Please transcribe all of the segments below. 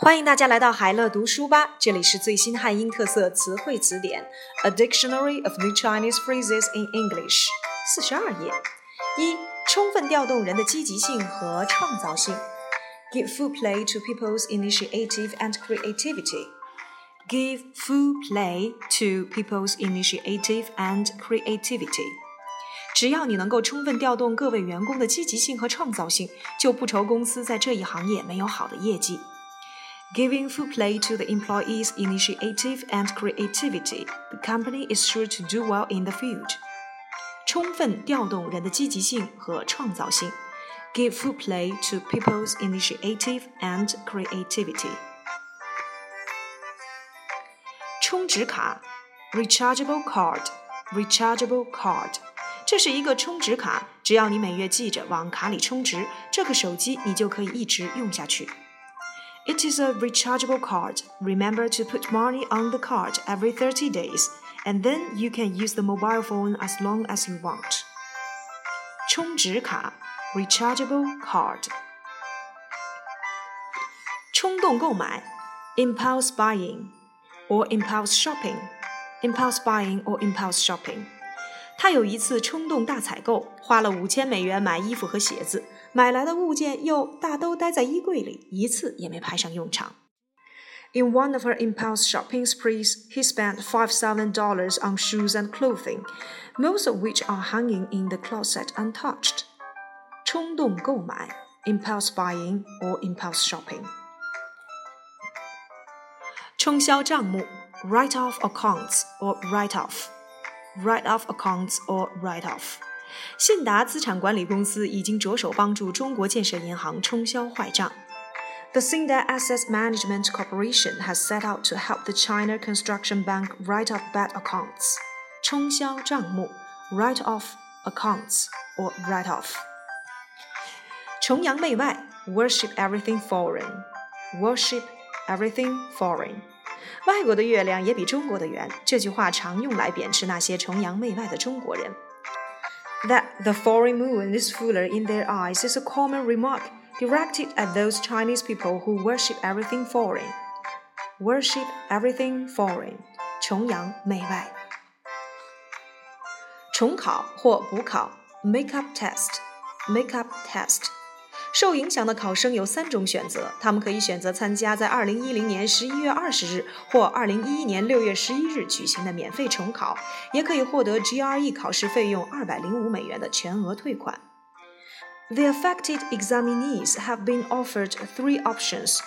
欢迎大家来到海乐读书吧，这里是最新汉英特色词汇词典，A Dictionary of New Chinese Phrases in English，四十二页。一、充分调动人的积极性和创造性，Give full play to people's initiative and creativity. Give full play to people's initiative and creativity. 只要你能够充分调动各位员工的积极性和创造性，就不愁公司在这一行业没有好的业绩。 Giving full play to the employees' initiative and creativity, the company is sure to do well in the field. 充分调动人的积极性和创造性，give full play to people's initiative and creativity. 充值卡，rechargeable card，rechargeable card，这是一个充值卡，只要你每月记着往卡里充值，这个手机你就可以一直用下去。 It is a rechargeable card. Remember to put money on the card every 30 days, and then you can use the mobile phone as long as you want. 充值卡 rechargeable card. 冲动购买 impulse buying or impulse shopping. Impulse buying or impulse shopping. 他有一次冲动大采购，花了五千美元买衣服和鞋子。 买来的物件又大都待在衣柜里，一次也没派上用场。In one of her impulse shopping sprees, he spent $5,000 on shoes and clothing, most of which are hanging in the closet untouched. 冲动购买 impulse buying or impulse shopping. 冲销账目 write off accounts or write off. Write off accounts or write off. 信达资产管理公司已经着手帮助中国建设银行冲销坏账。The Cinda Asset Management Corporation has set out to help the China Construction Bank write off bad accounts. 冲销账目 （write off accounts or write off）。崇洋媚外 （worship everything foreign, worship everything foreign. 外国的月亮也比中国的圆，这句话常用来贬斥那些崇洋媚外的中国人。that the foreign moon is fuller in their eyes is a common remark directed at those Chinese people who worship everything foreign. Worship everything foreign，崇洋媚外。重考或补考，make-up test，make-up test。 受影响的考生有三种选择，他们可以选择参加在二零一零年十一月二十日或二零一一年六月十一日举行的免费重考，也可以获得 GRE 考试费用二百零五美元的全额退款。The affected examinees have been offered three options.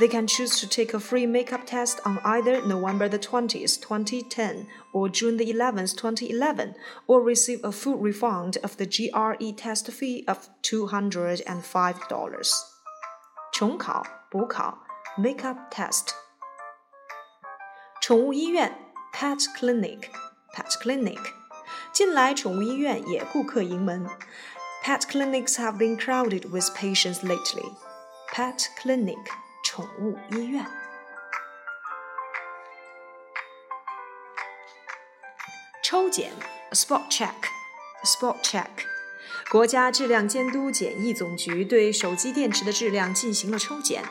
They can choose to take a free makeup test on either November the 20th, 2010 or June the 11th, 2011, or receive a full refund of the GRE test fee of $205. 重考、补考 makeup test. 宠物医院 pet clinic pet clinic. 近来宠物医院也顾客盈门。Pet clinics have been crowded with patients lately. Pet clinic 宠物医院。抽检，spot check，spot check，国家质量监督检疫总局对手机电池的质量进行了抽检。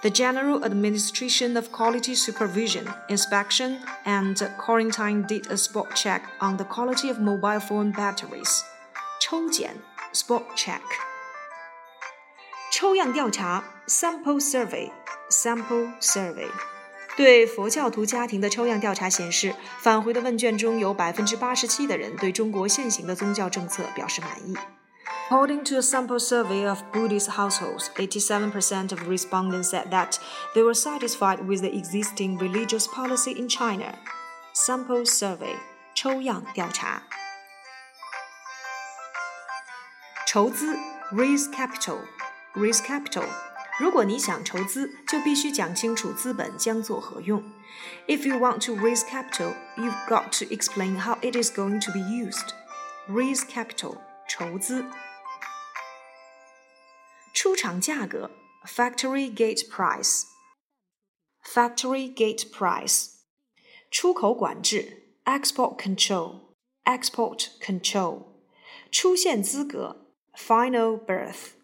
The General Administration of Quality Supervision, Inspection and Quarantine did a spot check on the quality of mobile phone batteries. 抽检，spot check。 抽样调查 （sample survey），sample survey。对佛教徒家庭的抽样调查显示，返回的问卷中有百分之八十七的人对中国现行的宗教政策表示满意。According to a sample survey of Buddhist households, 87% of respondents said that they were satisfied with the existing religious policy in China. Sample survey 抽样调查。筹资 raise capital （raise capital）。如果你想筹资，就必须讲清楚资本将作何用。If you want to raise capital, you've got to explain how it is going to be used. Raise capital，筹资。出厂价格 （factory gate price）。Factory gate price。出口管制 （export control）。Export control。出线资格 （final berth）。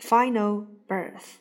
Final berth。